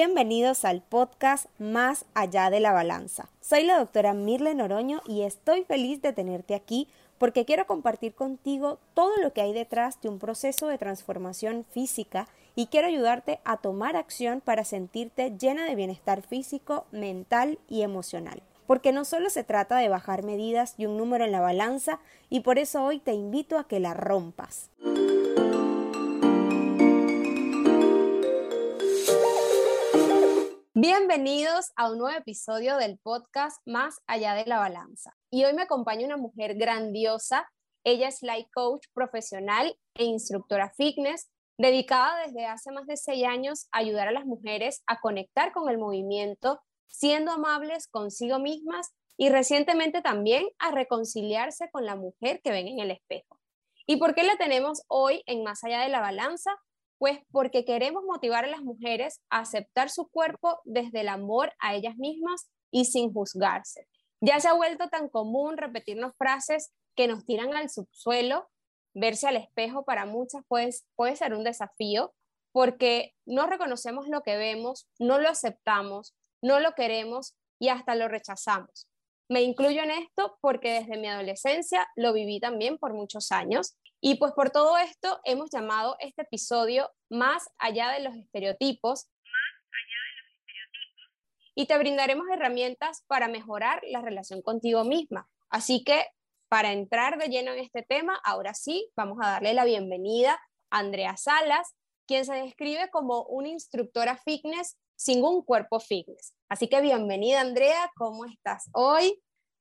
Bienvenidos al podcast Más allá de la balanza. Soy la doctora Mirle Noroño y estoy feliz de tenerte aquí porque quiero compartir contigo todo lo que hay detrás de un proceso de transformación física y quiero ayudarte a tomar acción para sentirte llena de bienestar físico, mental y emocional. Porque no solo se trata de bajar medidas y un número en la balanza y por eso hoy te invito a que la rompas. Bienvenidos a un nuevo episodio del podcast Más allá de la balanza. Y hoy me acompaña una mujer grandiosa. Ella es life coach profesional e instructora fitness, dedicada desde hace más de seis años a ayudar a las mujeres a conectar con el movimiento, siendo amables consigo mismas y recientemente también a reconciliarse con la mujer que ven en el espejo. ¿Y por qué la tenemos hoy en Más allá de la balanza? Pues porque queremos motivar a las mujeres a aceptar su cuerpo desde el amor a ellas mismas y sin juzgarse. Ya se ha vuelto tan común repetirnos frases que nos tiran al subsuelo, verse al espejo para muchas pues, puede ser un desafío porque no reconocemos lo que vemos, no lo aceptamos, no lo queremos y hasta lo rechazamos. Me incluyo en esto porque desde mi adolescencia lo viví también por muchos años y pues por todo esto hemos llamado este episodio Más allá de los estereotipos. Y te brindaremos herramientas para mejorar la relación contigo misma. Así que para entrar de lleno en este tema, ahora sí, vamos a darle la bienvenida a Andrea Salas, quien se describe como una instructora fitness sin un cuerpo fitness. Así que bienvenida Andrea, ¿cómo estás hoy?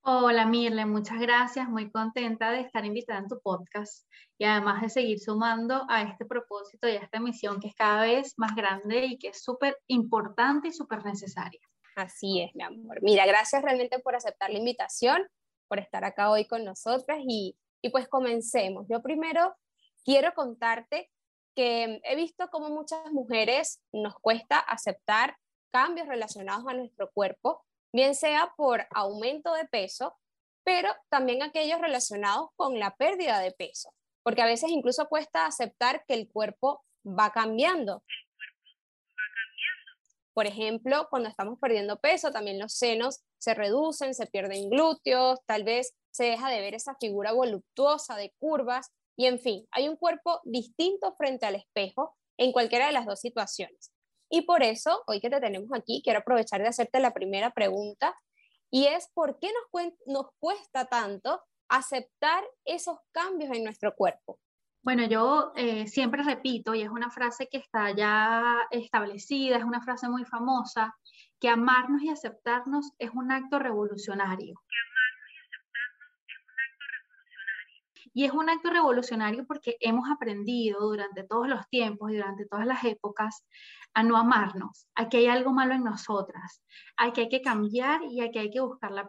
Hola Mirle, muchas gracias, muy contenta de estar invitada en tu podcast y además de seguir sumando a este propósito y a esta misión que es cada vez más grande y que es súper importante y súper necesaria. Así es, mi amor. Mira, gracias realmente por aceptar la invitación, por estar acá hoy con nosotras y, y pues comencemos. Yo primero quiero contarte que he visto cómo muchas mujeres nos cuesta aceptar cambios relacionados a nuestro cuerpo bien sea por aumento de peso, pero también aquellos relacionados con la pérdida de peso, porque a veces incluso cuesta aceptar que el cuerpo va cambiando. Por ejemplo, cuando estamos perdiendo peso, también los senos se reducen, se pierden glúteos, tal vez se deja de ver esa figura voluptuosa de curvas y en fin, hay un cuerpo distinto frente al espejo en cualquiera de las dos situaciones. Y por eso, hoy que te tenemos aquí, quiero aprovechar de hacerte la primera pregunta, y es ¿por qué nos, nos cuesta tanto aceptar esos cambios en nuestro cuerpo? Bueno, yo eh, siempre repito, y es una frase que está ya establecida, es una frase muy famosa, que amarnos y aceptarnos es un acto revolucionario. Y es un acto revolucionario porque hemos aprendido durante todos los tiempos y durante todas las épocas a no amarnos, a que hay algo malo en nosotras, a que hay que cambiar y a que hay que buscar la,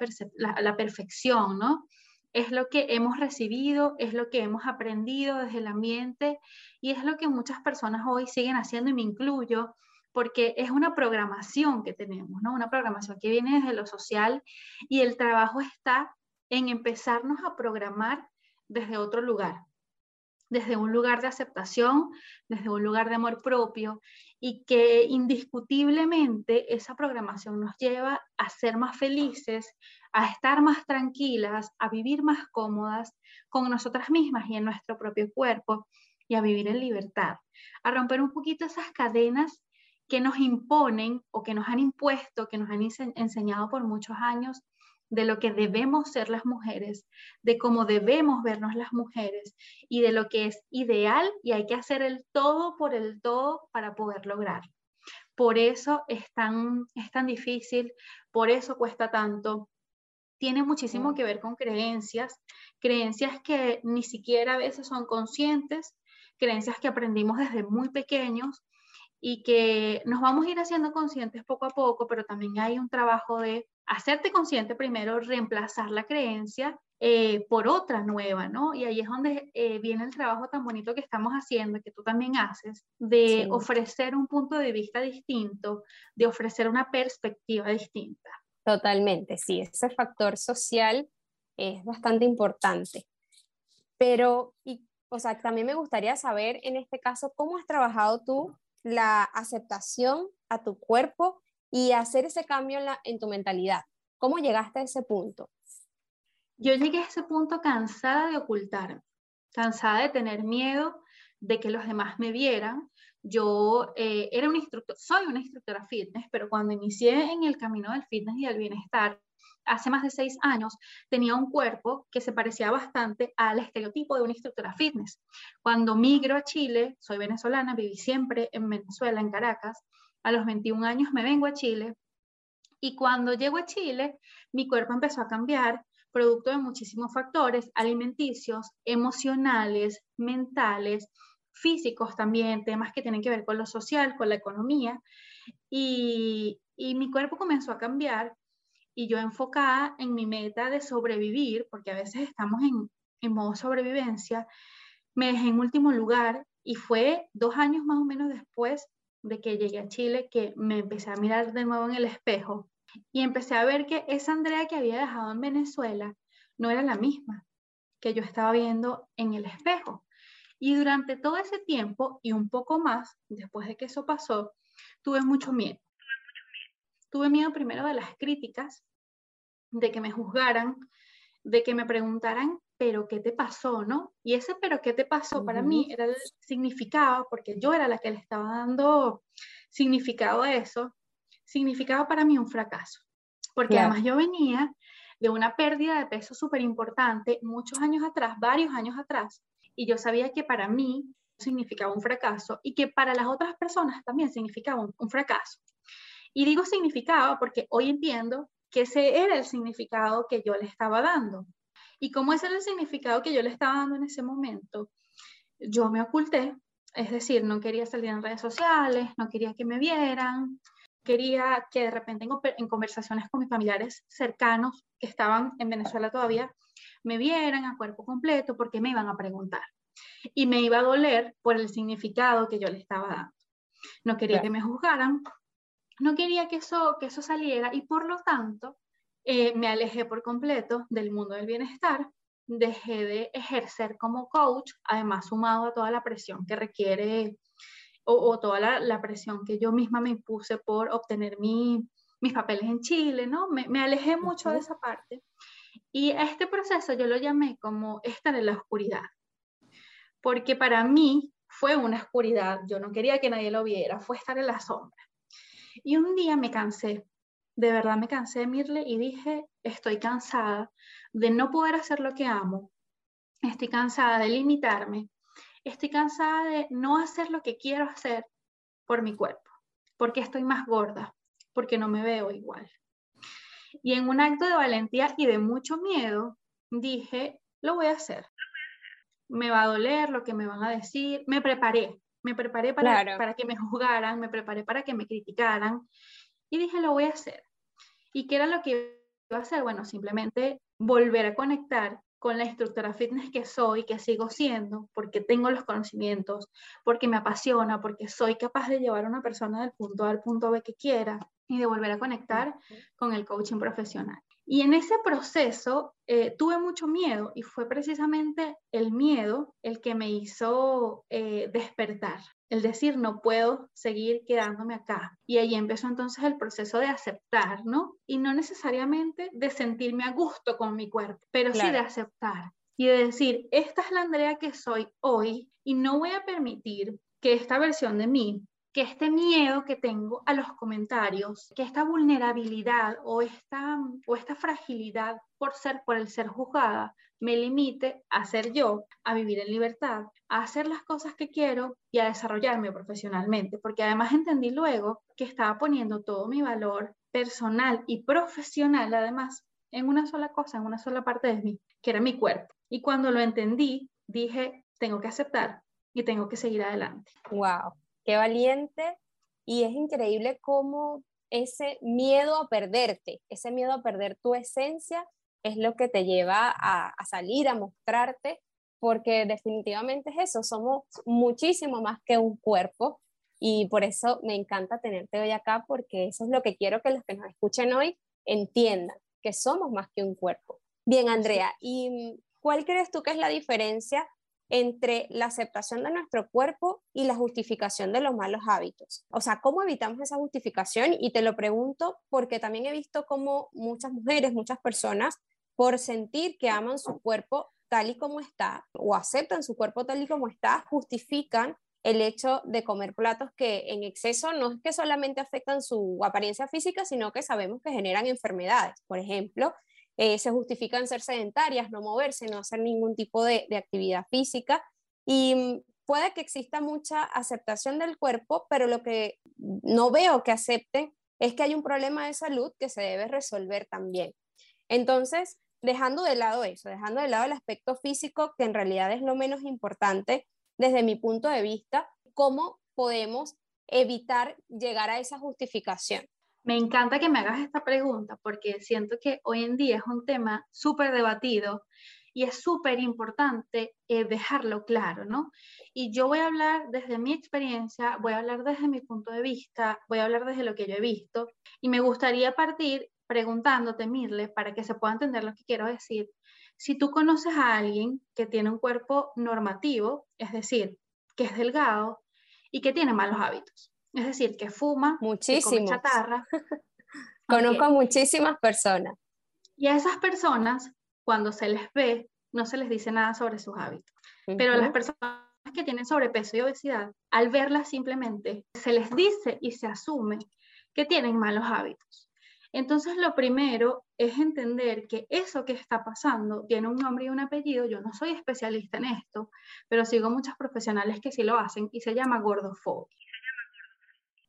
la, perfección, ¿no? Es lo que hemos recibido, es lo que hemos aprendido desde el ambiente y es lo que muchas personas hoy siguen haciendo y me incluyo porque es una programación que tenemos, ¿no? Una programación que viene desde lo social y el trabajo está en empezarnos a programar desde otro lugar, desde un lugar de aceptación, desde un lugar de amor propio y que indiscutiblemente esa programación nos lleva a ser más felices, a estar más tranquilas, a vivir más cómodas con nosotras mismas y en nuestro propio cuerpo y a vivir en libertad, a romper un poquito esas cadenas que nos imponen o que nos han impuesto, que nos han enseñado por muchos años de lo que debemos ser las mujeres, de cómo debemos vernos las mujeres y de lo que es ideal y hay que hacer el todo por el todo para poder lograrlo. Por eso es tan, es tan difícil, por eso cuesta tanto. Tiene muchísimo que ver con creencias, creencias que ni siquiera a veces son conscientes, creencias que aprendimos desde muy pequeños y que nos vamos a ir haciendo conscientes poco a poco, pero también hay un trabajo de hacerte consciente primero, reemplazar la creencia eh, por otra nueva, ¿no? Y ahí es donde eh, viene el trabajo tan bonito que estamos haciendo, que tú también haces, de ofrecer un punto de vista distinto, de ofrecer una perspectiva distinta. Totalmente, sí, ese factor social es bastante importante. Pero, y, o sea, también me gustaría saber en este caso, ¿cómo has trabajado tú la aceptación a tu cuerpo y hacer ese cambio en, tu mentalidad? ¿Cómo llegaste a ese punto? Yo llegué a ese punto cansada de ocultar, cansada de tener miedo de que los demás me vieran. Yo eh, era un instructor, soy una instructora fitness, pero cuando inicié en el camino del fitness y del bienestar, hace más de seis años, tenía un cuerpo que se parecía bastante al estereotipo de una instructora fitness. Cuando migro a Chile, soy venezolana, viví siempre en Venezuela, en Caracas, a los 21 años me vengo a Chile y cuando llego a Chile, mi cuerpo empezó a cambiar, producto de muchísimos factores alimenticios, emocionales, mentales, físicos también, temas que tienen que ver con lo social, con la economía. Y, mi cuerpo comenzó a cambiar y yo enfocada en mi meta de sobrevivir, porque a veces estamos en, en modo sobrevivencia, me dejé en último lugar y fue dos años más o menos después de que llegué a Chile que me empecé a mirar de nuevo en el espejo y empecé a ver que esa Andrea que había dejado en Venezuela no era la misma que yo estaba viendo en el espejo. Y durante todo ese tiempo y un poco más, después de que eso pasó, tuve mucho miedo. Tuve miedo primero de las críticas, de que me juzgaran, de que me preguntaran, pero ¿qué te pasó, no? Y ese pero ¿qué te pasó? Para mí era el significado, porque yo era la que le estaba dando significado a eso, significaba para mí un fracaso, porque además yo venía de una pérdida de peso súper importante muchos años atrás, varios años atrás, y yo sabía que para mí significaba un fracaso y que para las otras personas también significaba un, fracaso. Y digo significaba porque hoy entiendo que ese era el significado que yo le estaba dando. Y como ese era el significado que yo le estaba dando en ese momento, yo me oculté, es decir, no quería salir en redes sociales, no quería que me vieran, quería que de repente en, conversaciones con mis familiares cercanos que estaban en Venezuela todavía, me vieran a cuerpo completo porque me iban a preguntar. Y me iba a doler por el significado que yo le estaba dando. No quería que me juzgaran, no quería que eso, que eso saliera y por lo tanto eh, me alejé por completo del mundo del bienestar, dejé de ejercer como coach, además sumado a toda la presión que requiere o, toda la, presión que yo misma me impuse por obtener mis papeles en Chile, ¿no? Me, me alejé mucho de esa parte. Y este proceso yo lo llamé como estar en la oscuridad, porque para mí fue una oscuridad, yo no quería que nadie lo viera, fue estar en la sombra. Y un día me cansé, de verdad me cansé de Mirle y dije, estoy cansada de no poder hacer lo que amo, estoy cansada de limitarme, estoy cansada de no hacer lo que quiero hacer por mi cuerpo, porque estoy más gorda, porque no me veo igual. Y en un acto de valentía y de mucho miedo, dije, lo voy a hacer. Me va a doler lo que me van a decir. Me preparé, me preparé para, para que me juzgaran, me preparé para que me criticaran. Y dije, lo voy a hacer. ¿Y qué era lo que iba a hacer? Bueno, simplemente volver a conectar con la instructora fitness que soy, que sigo siendo, porque tengo los conocimientos, porque me apasiona, porque soy capaz de llevar a una persona del punto A al punto B que quiera y de volver a conectar con el coaching profesional. Y en ese proceso eh, tuve mucho miedo y fue precisamente el miedo el que me hizo eh, despertar, el decir no puedo seguir quedándome acá. Y ahí empezó entonces el proceso de aceptar, ¿no? Y no necesariamente de sentirme a gusto con mi cuerpo, pero sí de aceptar y de decir, esta es la Andrea que soy hoy y no voy a permitir que esta versión de mí que este miedo que tengo a los comentarios, que esta vulnerabilidad o esta, o esta fragilidad por ser, por el ser juzgada, me limite a ser yo, a vivir en libertad, a hacer las cosas que quiero y a desarrollarme profesionalmente, porque además entendí luego que estaba poniendo todo mi valor personal y profesional, además, en una sola cosa, en una sola parte de mí, que era mi cuerpo. Y cuando lo entendí, dije, tengo que aceptar y tengo que seguir adelante. Wow qué valiente y es increíble cómo ese miedo a perderte, ese miedo a perder tu esencia es lo que te lleva a, salir, a mostrarte, porque definitivamente es eso, somos muchísimo más que un cuerpo y por eso me encanta tenerte hoy acá, porque eso es lo que quiero que los que nos escuchen hoy entiendan, que somos más que un cuerpo. Bien, Andrea, ¿y cuál crees tú que es la diferencia entre la aceptación de nuestro cuerpo y la justificación de los malos hábitos. O sea, ¿cómo evitamos esa justificación? Y te lo pregunto porque también he visto cómo muchas mujeres, muchas personas, por sentir que aman su cuerpo tal y como está o aceptan su cuerpo tal y como está, justifican el hecho de comer platos que en exceso no es que solamente afectan su apariencia física, sino que sabemos que generan enfermedades. Por ejemplo, eh, se justifican ser sedentarias, no moverse, no hacer ningún tipo de, actividad física. Y mm, puede que exista mucha aceptación del cuerpo, pero lo que no veo que acepten es que hay un problema de salud que se debe resolver también. Entonces, dejando de lado eso, dejando de lado el aspecto físico, que en realidad es lo menos importante desde mi punto de vista, ¿cómo podemos evitar llegar a esa justificación? Me encanta que me hagas esta pregunta porque siento que hoy en día es un tema súper debatido y es súper importante eh, dejarlo claro, ¿no? Y yo voy a hablar desde mi experiencia, voy a hablar desde mi punto de vista, voy a hablar desde lo que yo he visto y me gustaría partir preguntándote, Mirle, para que se pueda entender lo que quiero decir. Si tú conoces a alguien que tiene un cuerpo normativo, es decir, que es delgado y que tiene malos hábitos, es decir, que fuma, que come chatarra. Conozco a muchísimas personas. Y a esas personas, cuando se les ve, no se les dice nada sobre sus hábitos. Pero a las personas que tienen sobrepeso y obesidad, al verlas simplemente, se les dice y se asume que tienen malos hábitos. Entonces, lo primero es entender que eso que está pasando tiene un nombre y un apellido. Yo no soy especialista en esto, pero sigo muchos profesionales que sí lo hacen y se llama gordofobia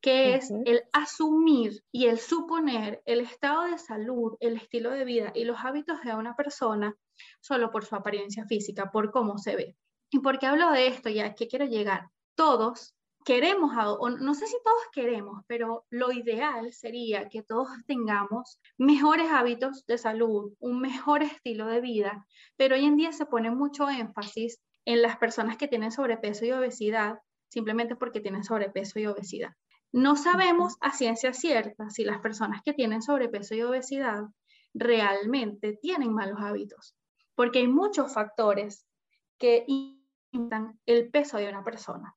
que es el asumir y el suponer el estado de salud, el estilo de vida y los hábitos de una persona solo por su apariencia física, por cómo se ve. ¿Y por qué hablo de esto? Ya que quiero llegar. Todos queremos, o no sé si todos queremos, pero lo ideal sería que todos tengamos mejores hábitos de salud, un mejor estilo de vida, pero hoy en día se pone mucho énfasis en las personas que tienen sobrepeso y obesidad, simplemente porque tienen sobrepeso y obesidad. No sabemos a ciencia cierta si las personas que tienen sobrepeso y obesidad realmente tienen malos hábitos, porque hay muchos factores que impactan el peso de una persona.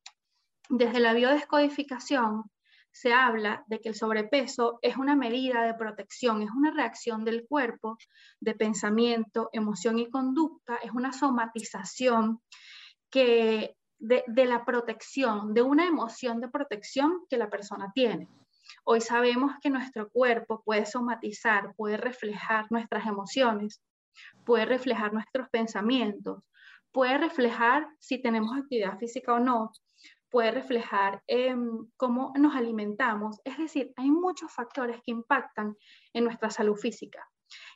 Desde la biodescodificación se habla de que el sobrepeso es una medida de protección, es una reacción del cuerpo de pensamiento, emoción y conducta, es una somatización que de, de, la protección, de una emoción de protección que la persona tiene. Hoy sabemos que nuestro cuerpo puede somatizar, puede reflejar nuestras emociones, puede reflejar nuestros pensamientos, puede reflejar si tenemos actividad física o no, puede reflejar cómo nos alimentamos. Es decir, hay muchos factores que impactan en nuestra salud física,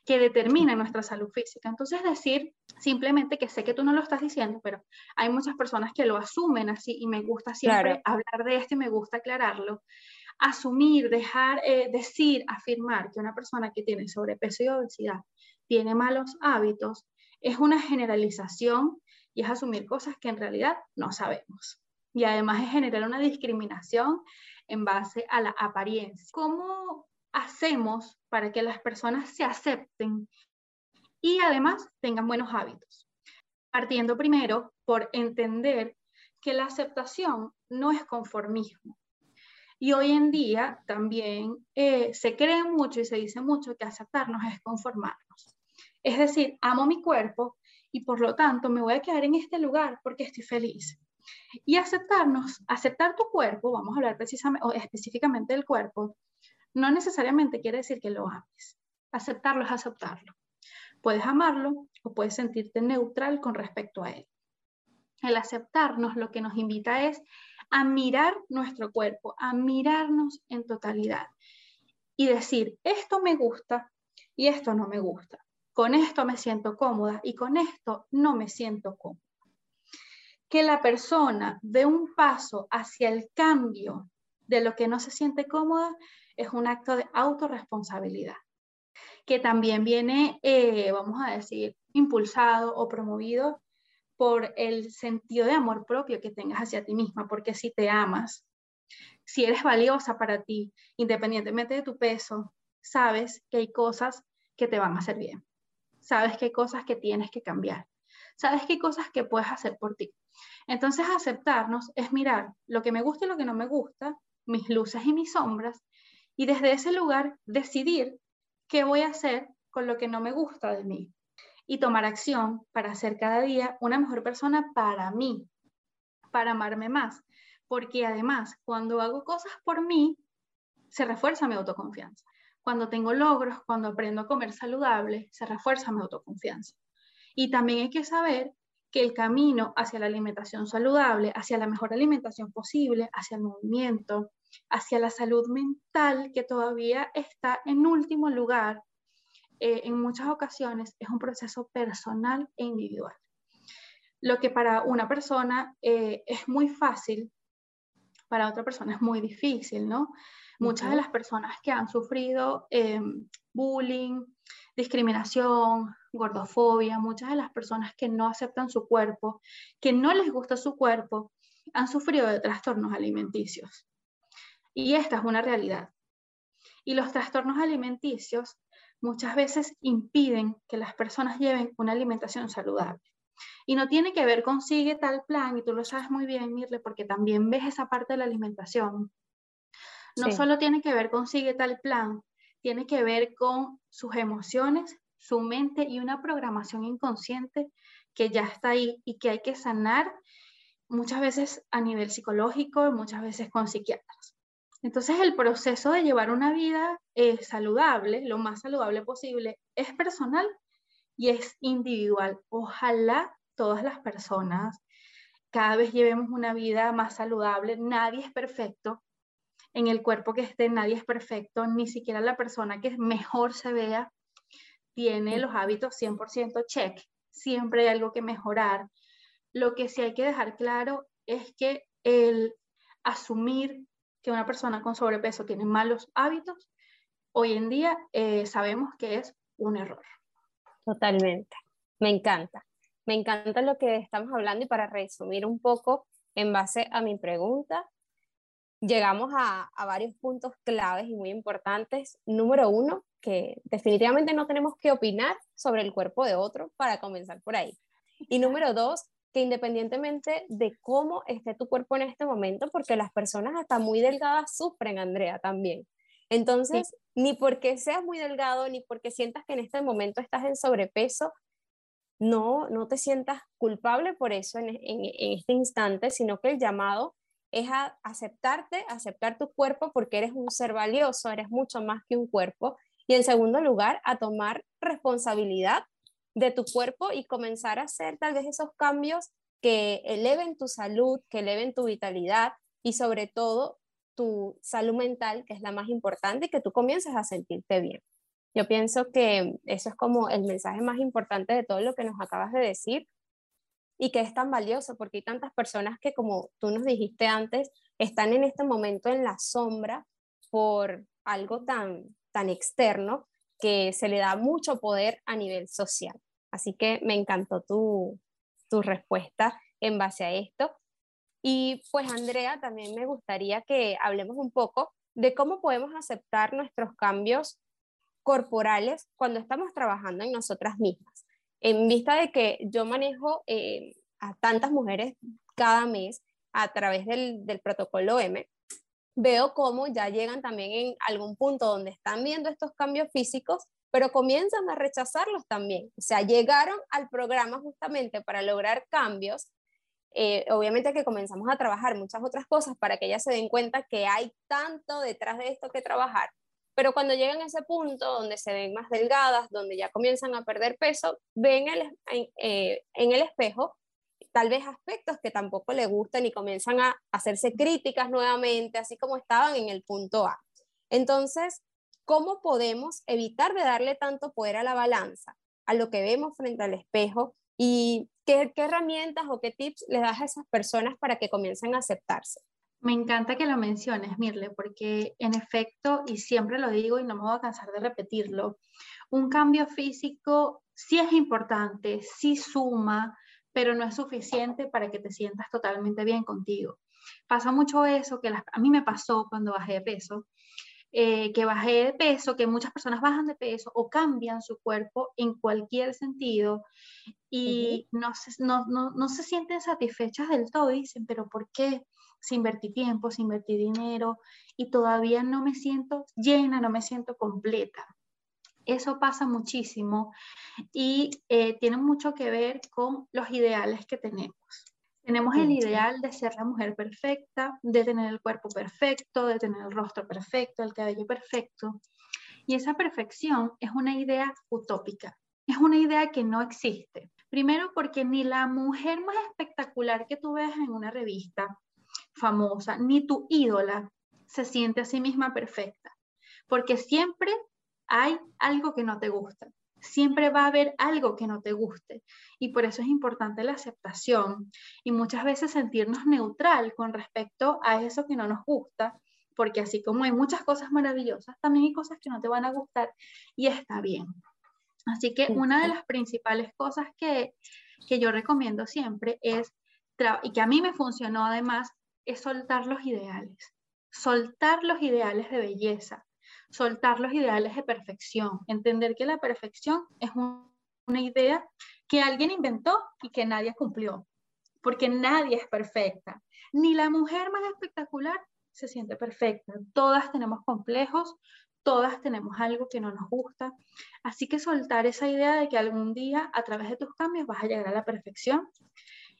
que determinan nuestra salud física. Entonces, decir simplemente que sé que tú no lo estás diciendo, pero hay muchas personas que lo asumen así y me gusta siempre hablar de esto y me gusta aclararlo. Asumir, dejar, eh, decir, afirmar que una persona que tiene sobrepeso y obesidad tiene malos hábitos es una generalización y es asumir cosas que en realidad no sabemos y además es generar una discriminación en base a la apariencia. ¿Cómo hacemos para que las personas se acepten y además tengan buenos hábitos? Partiendo primero por entender que la aceptación no es conformismo. Y hoy en día también eh, se cree mucho y se dice mucho que aceptarnos es conformarnos. Es decir, amo mi cuerpo y por lo tanto me voy a quedar en este lugar porque estoy feliz. Y aceptarnos, aceptar tu cuerpo, vamos a hablar precisamente o específicamente del cuerpo, no necesariamente quiere decir que lo ames. Aceptarlo es aceptarlo. Puedes amarlo o puedes sentirte neutral con respecto a él. El aceptarnos lo que nos invita es a mirar nuestro cuerpo, a mirarnos en totalidad y decir, esto me gusta y esto no me gusta. Con esto me siento cómoda y con esto no me siento cómoda que la persona dé un paso hacia el cambio de lo que no se siente cómoda es un acto de autorresponsabilidad, que también viene, eh, vamos a decir, impulsado o promovido por el sentido de amor propio que tengas hacia ti misma, porque si te amas, si eres valiosa para ti, independientemente de tu peso, sabes que hay cosas que te van a hacer bien, sabes que hay cosas que tienes que cambiar sabes qué cosas que puedes hacer por ti. Entonces, aceptarnos es mirar lo que me gusta y lo que no me gusta, mis luces y mis sombras, y desde ese lugar decidir qué voy a hacer con lo que no me gusta de mí y tomar acción para ser cada día una mejor persona para mí, para amarme más. Porque además, cuando hago cosas por mí, se refuerza mi autoconfianza. Cuando tengo logros, cuando aprendo a comer saludable, se refuerza mi autoconfianza. Y también hay que saber que el camino hacia la alimentación saludable, hacia la mejor alimentación posible, hacia el movimiento, hacia la salud mental, que todavía está en último lugar, eh, en muchas ocasiones es un proceso personal e individual. Lo que para una persona eh, es muy fácil, para otra persona es muy difícil, ¿no? Muchas de las personas que han sufrido em, bullying, discriminación, gordofobia, muchas de las personas que no aceptan su cuerpo, que no les gusta su cuerpo, han sufrido de trastornos alimenticios. Y esta es una realidad. Y los trastornos alimenticios muchas veces impiden que las personas lleven una alimentación saludable. Y no tiene que ver con sigue tal plan, y tú lo sabes muy bien, Mirle, porque también ves esa parte de la alimentación. No solo tiene que ver con sigue tal plan, tiene que ver con sus emociones, su mente y una programación inconsciente que ya está ahí y que hay que sanar muchas veces a nivel psicológico, muchas veces con psiquiatras. Entonces el proceso de llevar una vida eh, saludable, lo más saludable posible, es personal y es individual. Ojalá todas las personas cada vez llevemos una vida más saludable. Nadie es perfecto. En el cuerpo que esté, nadie es perfecto. Ni siquiera la persona que mejor se vea tiene los hábitos 100% check. Siempre hay algo que mejorar. Lo que sí hay que dejar claro es que el asumir que una persona con sobrepeso tiene malos hábitos, hoy en día eh, sabemos que es un error. Totalmente, me encanta. Me encanta lo que estamos hablando y para resumir un poco en base a mi pregunta, llegamos a, varios puntos claves y muy importantes. Número uno, que definitivamente no tenemos que opinar sobre el cuerpo de otro para comenzar por ahí. Y número dos, que independientemente de cómo esté tu cuerpo en este momento, porque las personas hasta muy delgadas sufren, Andrea, también. Entonces, ni porque seas muy delgado, ni porque sientas que en este momento estás en sobrepeso, no, no te sientas culpable por eso en, en, este instante, sino que el llamado es a aceptarte, aceptar tu cuerpo porque eres un ser valioso, eres mucho más que un cuerpo. Y en segundo lugar, a tomar responsabilidad de tu cuerpo y comenzar a hacer tal vez esos cambios que eleven tu salud, que eleven tu vitalidad y sobre todo tu salud mental, que es la más importante, y que tú comiences a sentirte bien. Yo pienso que eso es como el mensaje más importante de todo lo que nos acabas de decir y que es tan valioso porque hay tantas personas que, como tú nos dijiste antes, están en este momento en la sombra por algo tan, tan externo que se le da mucho poder a nivel social. Así que me encantó tu, tu respuesta en base a esto. Y pues Andrea, también me gustaría que hablemos un poco de cómo podemos aceptar nuestros cambios corporales cuando estamos trabajando en nosotras mismas. En vista de que yo manejo eh, a tantas mujeres cada mes a través del, protocolo M, veo cómo ya llegan también en algún punto donde están viendo estos cambios físicos pero comienzan a rechazarlos también. O sea, llegaron al programa justamente para lograr cambios. Eh, obviamente que comenzamos a trabajar muchas otras cosas para que ellas se den cuenta que hay tanto detrás de esto que trabajar. Pero cuando llegan a ese punto donde se ven más delgadas, donde ya comienzan a perder peso, ven eh, en el espejo tal vez aspectos que tampoco le gustan y comienzan a hacerse críticas nuevamente, así como estaban en el punto A. Entonces, ¿Cómo podemos evitar de darle tanto poder a la balanza, a lo que vemos frente al espejo? ¿Y qué, herramientas o qué tips le das a esas personas para que comiencen a aceptarse? Me encanta que lo menciones, Mirle, porque en efecto, y siempre lo digo y no me voy a cansar de repetirlo, un cambio físico sí es importante, sí suma, pero no es suficiente para que te sientas totalmente bien contigo. Pasa mucho eso, que a mí me pasó cuando bajé de peso, eh, que bajé de peso, que muchas personas bajan de peso o cambian su cuerpo en cualquier sentido y no, se, no, no, no, se sienten satisfechas del todo y dicen, pero ¿por qué? Si invertí tiempo, si invertí dinero y todavía no me siento llena, no me siento completa. Eso pasa muchísimo y eh, tiene mucho que ver con los ideales que tenemos. Tenemos el ideal de ser la mujer perfecta, de tener el cuerpo perfecto, de tener el rostro perfecto, el cabello perfecto. Y esa perfección es una idea utópica, es una idea que no existe. Primero porque ni la mujer más espectacular que tú veas en una revista famosa, ni tu ídola se siente a sí misma perfecta, porque siempre hay algo que no te gusta. Siempre va a haber algo que no te guste y por eso es importante la aceptación y muchas veces sentirnos neutral con respecto a eso que no nos gusta, porque así como hay muchas cosas maravillosas, también hay cosas que no te van a gustar y está bien. Así que una de las principales cosas que, que yo recomiendo siempre es, y que a mí me funcionó además, es soltar los ideales. Soltar los ideales de belleza, soltar los ideales de perfección, entender que la perfección es una idea que alguien inventó y que nadie cumplió, porque nadie es perfecta. Ni la mujer más espectacular se siente perfecta. Todas tenemos complejos, todas tenemos algo que no nos gusta. Así que soltar esa idea de que algún día a través de tus cambios vas a llegar a la perfección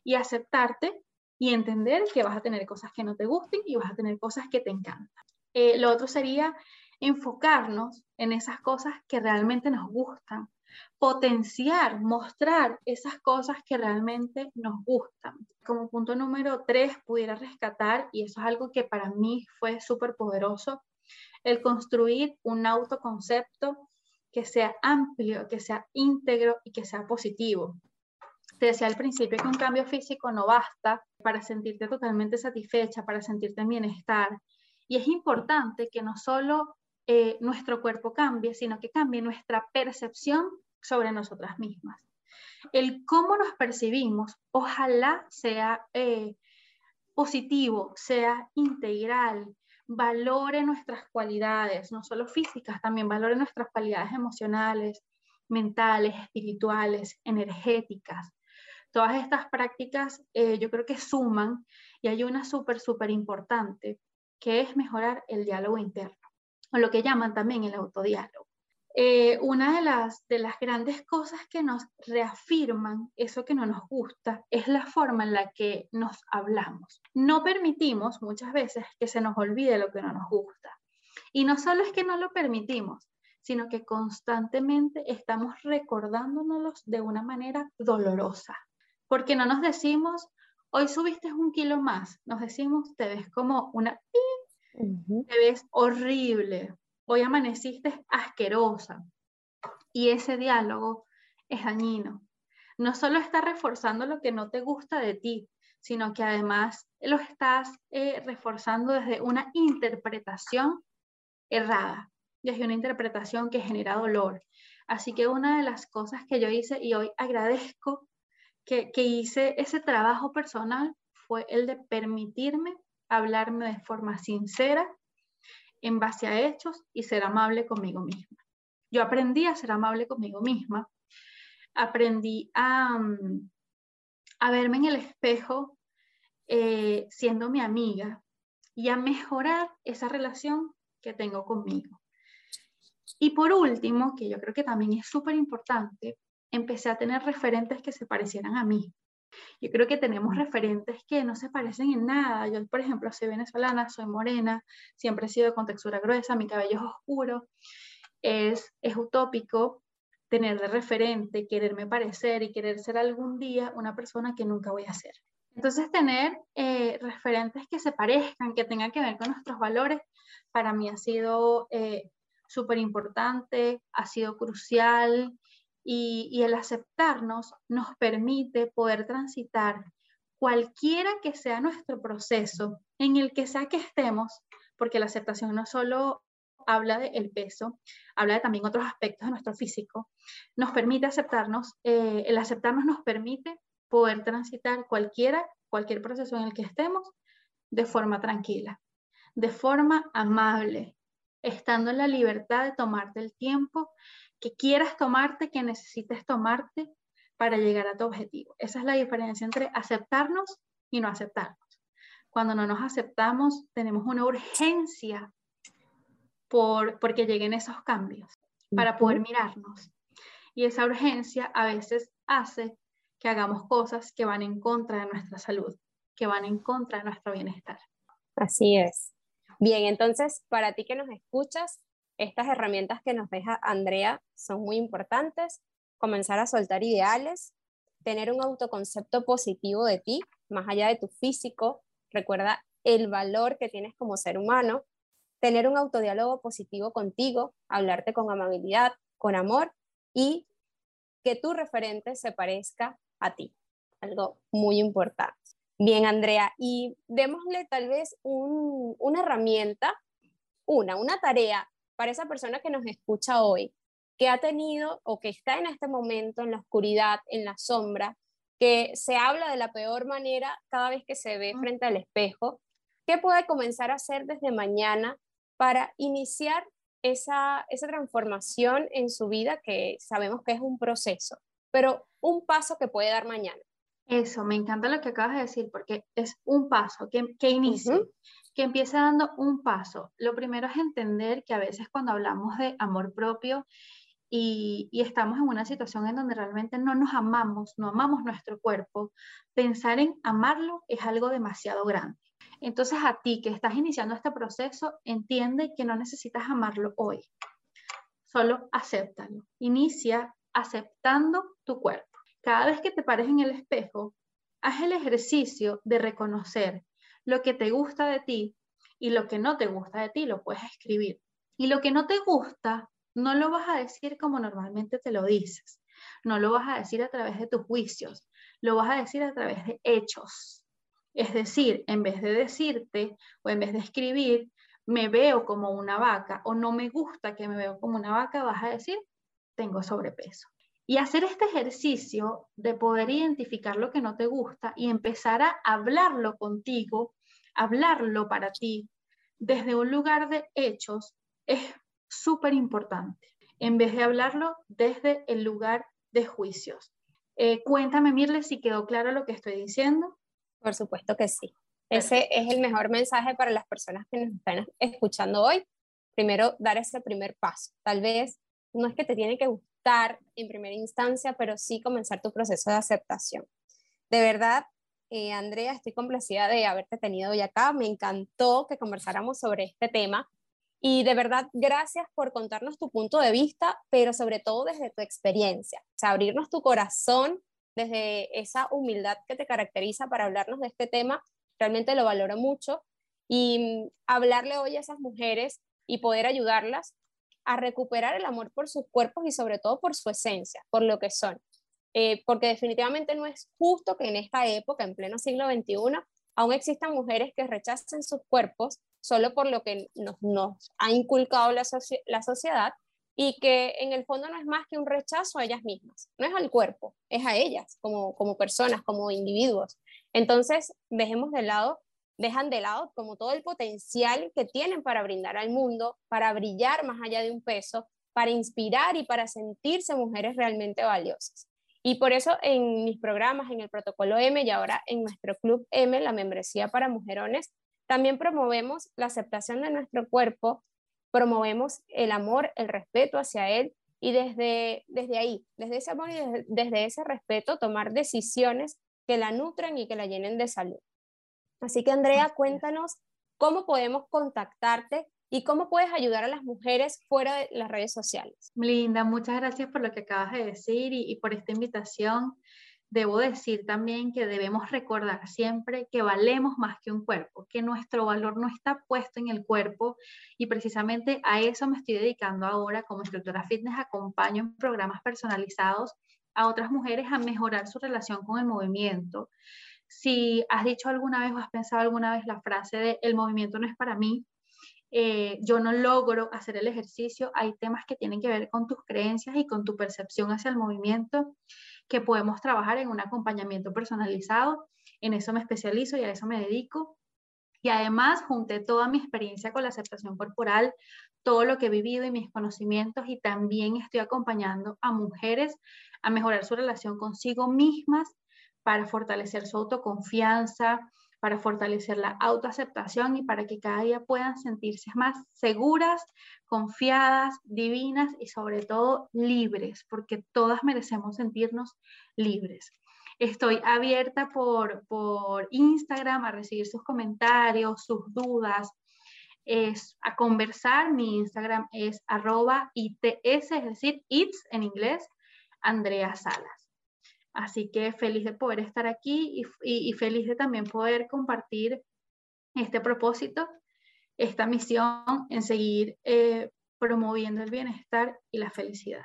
y aceptarte y entender que vas a tener cosas que no te gusten y vas a tener cosas que te encantan. Eh, lo otro sería enfocarnos en esas cosas que realmente nos gustan, potenciar, mostrar esas cosas que realmente nos gustan. Como punto número tres, pudiera rescatar, y eso es algo que para mí fue súper poderoso, el construir un autoconcepto que sea amplio, que sea íntegro y que sea positivo. Te decía al principio que un cambio físico no basta para sentirte totalmente satisfecha, para sentirte en bienestar. Y es importante que no solo eh, nuestro cuerpo cambie, sino que cambie nuestra percepción sobre nosotras mismas. El cómo nos percibimos, ojalá sea eh, positivo, sea integral, valore nuestras cualidades, no solo físicas, también valore nuestras cualidades emocionales, mentales, espirituales, energéticas. Todas estas prácticas eh, yo creo que suman y hay una súper, súper importante, que es mejorar el diálogo interno o lo que llaman también el autodiálogo. Eh, una de las, de las grandes cosas que nos reafirman eso que no nos gusta es la forma en la que nos hablamos. No permitimos muchas veces que se nos olvide lo que no nos gusta. Y no solo es que no lo permitimos, sino que constantemente estamos recordándonos de una manera dolorosa. Porque no nos decimos, hoy subiste un kilo más, nos decimos, te ves como una te ves horrible, hoy amaneciste asquerosa. Y ese diálogo es dañino. No solo está reforzando lo que no te gusta de ti, sino que además lo estás eh, reforzando desde una interpretación errada, desde una interpretación que genera dolor. Así que una de las cosas que yo hice y hoy agradezco que, hice ese trabajo personal fue el de permitirme hablarme de forma sincera, en base a hechos y ser amable conmigo misma. Yo aprendí a ser amable conmigo misma, aprendí a, mm, a verme en el espejo eh, siendo mi amiga y a mejorar esa relación que tengo conmigo. Y por último, que yo creo que también es súper importante, empecé a tener referentes que se parecieran a mí. Yo creo que tenemos referentes que no se parecen en nada. Yo, por ejemplo, soy venezolana, soy morena, siempre he sido con textura gruesa, mi cabello es oscuro. Es, es utópico tener de referente, quererme parecer y querer ser algún día una persona que nunca voy a ser. Entonces, tener eh, referentes que se parezcan, que tengan que ver con nuestros valores, para mí ha sido eh, súper importante, ha sido crucial y, el aceptarnos nos permite poder transitar cualquiera que sea nuestro proceso, en el que sea que estemos, porque la aceptación no solo habla del peso, habla de también otros aspectos de nuestro físico, nos permite aceptarnos, eh, el aceptarnos nos permite poder transitar cualquiera, cualquier proceso en el que estemos de forma tranquila, de forma amable, estando en la libertad de tomarte el tiempo que quieras tomarte, que necesites tomarte para llegar a tu objetivo. Esa es la diferencia entre aceptarnos y no aceptarnos. Cuando no nos aceptamos, tenemos una urgencia por porque lleguen esos cambios para poder mirarnos. Y esa urgencia a veces hace que hagamos cosas que van en contra de nuestra salud, que van en contra de nuestro bienestar. Así es. Bien, entonces, para ti que nos escuchas, estas herramientas que nos deja Andrea son muy importantes. Comenzar a soltar ideales, tener un autoconcepto positivo de ti, más allá de tu físico. Recuerda el valor que tienes como ser humano. Tener un autodiálogo positivo contigo, hablarte con amabilidad, con amor y que tu referente se parezca a ti. Algo muy importante. Bien, Andrea, y démosle tal vez una herramienta, una, una tarea para esa persona que nos escucha hoy, que ha tenido o que está en este momento en la oscuridad, en la sombra, que se habla de la peor manera cada vez que se ve frente al espejo, ¿qué puede comenzar a hacer desde mañana para iniciar esa, esa transformación en su vida que sabemos que es un proceso, pero un paso que puede dar mañana? Eso, me encanta lo que acabas de decir, porque es un paso, que, que inicie, que empiece dando un paso. Lo primero es entender que a veces cuando hablamos de amor propio y, y, estamos en una situación en donde realmente no nos amamos, no amamos nuestro cuerpo, pensar en amarlo es algo demasiado grande. Entonces a ti que estás iniciando este proceso, entiende que no necesitas amarlo hoy, solo acéptalo. Inicia aceptando tu cuerpo. Cada vez que te pares en el espejo, haz el ejercicio de reconocer lo que te gusta de ti y lo que no te gusta de ti, lo puedes escribir. Y lo que no te gusta, no lo vas a decir como normalmente te lo dices. No lo vas a decir a través de tus juicios, lo vas a decir a través de hechos. Es decir, en vez de decirte o en vez de escribir, me veo como una vaca o no me gusta que me veo como una vaca, vas a decir, tengo sobrepeso. Y hacer este ejercicio de poder identificar lo que no te gusta y empezar a hablarlo contigo, hablarlo para ti desde un lugar de hechos es súper importante, en vez de hablarlo desde el lugar de juicios. Eh, cuéntame, Mirle, si quedó claro lo que estoy diciendo. Por supuesto que sí. Ese es el mejor mensaje para las personas que nos están escuchando hoy. Primero, dar ese primer paso. Tal vez no es que te tiene que gustar en primera instancia, pero sí comenzar tu proceso de aceptación. De verdad, eh, Andrea, estoy complacida de haberte tenido hoy acá. Me encantó que conversáramos sobre este tema. Y de verdad, gracias por contarnos tu punto de vista, pero sobre todo desde tu experiencia. O sea, abrirnos tu corazón desde esa humildad que te caracteriza para hablarnos de este tema. Realmente lo valoro mucho. Y hablarle hoy a esas mujeres y poder ayudarlas a recuperar el amor por sus cuerpos y sobre todo por su esencia, por lo que son. Eh, porque definitivamente no es justo que en esta época, en pleno siglo XXI, aún existan mujeres que rechacen sus cuerpos solo por lo que nos, ha inculcado la, sociedad y que en el fondo no es más que un rechazo a ellas mismas, no es al cuerpo, es a ellas como personas, como individuos. Entonces, dejemos de lado dejan de lado como todo el potencial que tienen para brindar al mundo, para brillar más allá de un peso, para inspirar y para sentirse mujeres realmente valiosas. Y por eso en mis programas, en el protocolo M y ahora en nuestro club M, la membresía para mujerones, también promovemos la aceptación de nuestro cuerpo, promovemos el amor, el respeto hacia él y desde, desde ahí, desde ese amor y desde, desde ese respeto, tomar decisiones que la nutren y que la llenen de salud. Así que Andrea, cuéntanos cómo podemos contactarte y cómo puedes ayudar a las mujeres fuera de las redes sociales. Linda, muchas gracias por lo que acabas de decir y, por esta invitación. Debo decir también que debemos recordar siempre que valemos más que un cuerpo, que nuestro valor no está puesto en el cuerpo y precisamente a eso me estoy dedicando ahora como instructora fitness. Acompaño en programas personalizados a otras mujeres a mejorar su relación con el movimiento, si has dicho alguna vez o has pensado alguna vez la frase de el movimiento no es para mí, eh, yo no logro hacer el ejercicio, hay temas que tienen que ver con tus creencias y con tu percepción hacia el movimiento que podemos trabajar en un acompañamiento personalizado. En eso me especializo y a eso me dedico. Y además junté toda mi experiencia con la aceptación corporal, todo lo que he vivido y mis conocimientos y también estoy acompañando a mujeres a mejorar su relación consigo mismas para fortalecer su autoconfianza, para fortalecer la autoaceptación y para que cada día puedan sentirse más seguras, confiadas, divinas y sobre todo libres, porque todas merecemos sentirnos libres. Estoy abierta por, por Instagram a recibir sus comentarios, sus dudas, a conversar. Mi Instagram es arroba ITS, es decir, ITS en inglés, Andrea Salas. Así que feliz de poder estar aquí y, feliz de también poder compartir este propósito, esta misión en seguir eh, promoviendo el bienestar y la felicidad.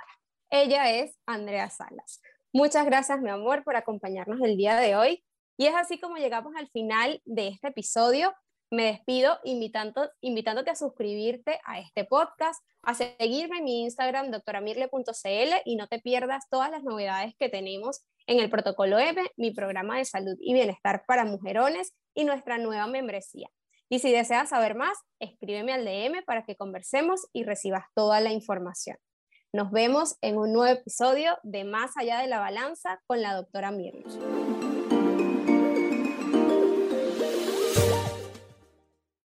Ella es Andrea Salas. Muchas gracias, mi amor, por acompañarnos el día de hoy. Y es así como llegamos al final de este episodio me despido invitando, invitándote a suscribirte a este podcast, a seguirme en mi Instagram, doctoramirle.cl, y no te pierdas todas las novedades que tenemos en el Protocolo M, mi programa de salud y bienestar para mujerones y nuestra nueva membresía. Y si deseas saber más, escríbeme al DM para que conversemos y recibas toda la información. Nos vemos en un nuevo episodio de Más allá de la balanza con la doctora Mirle.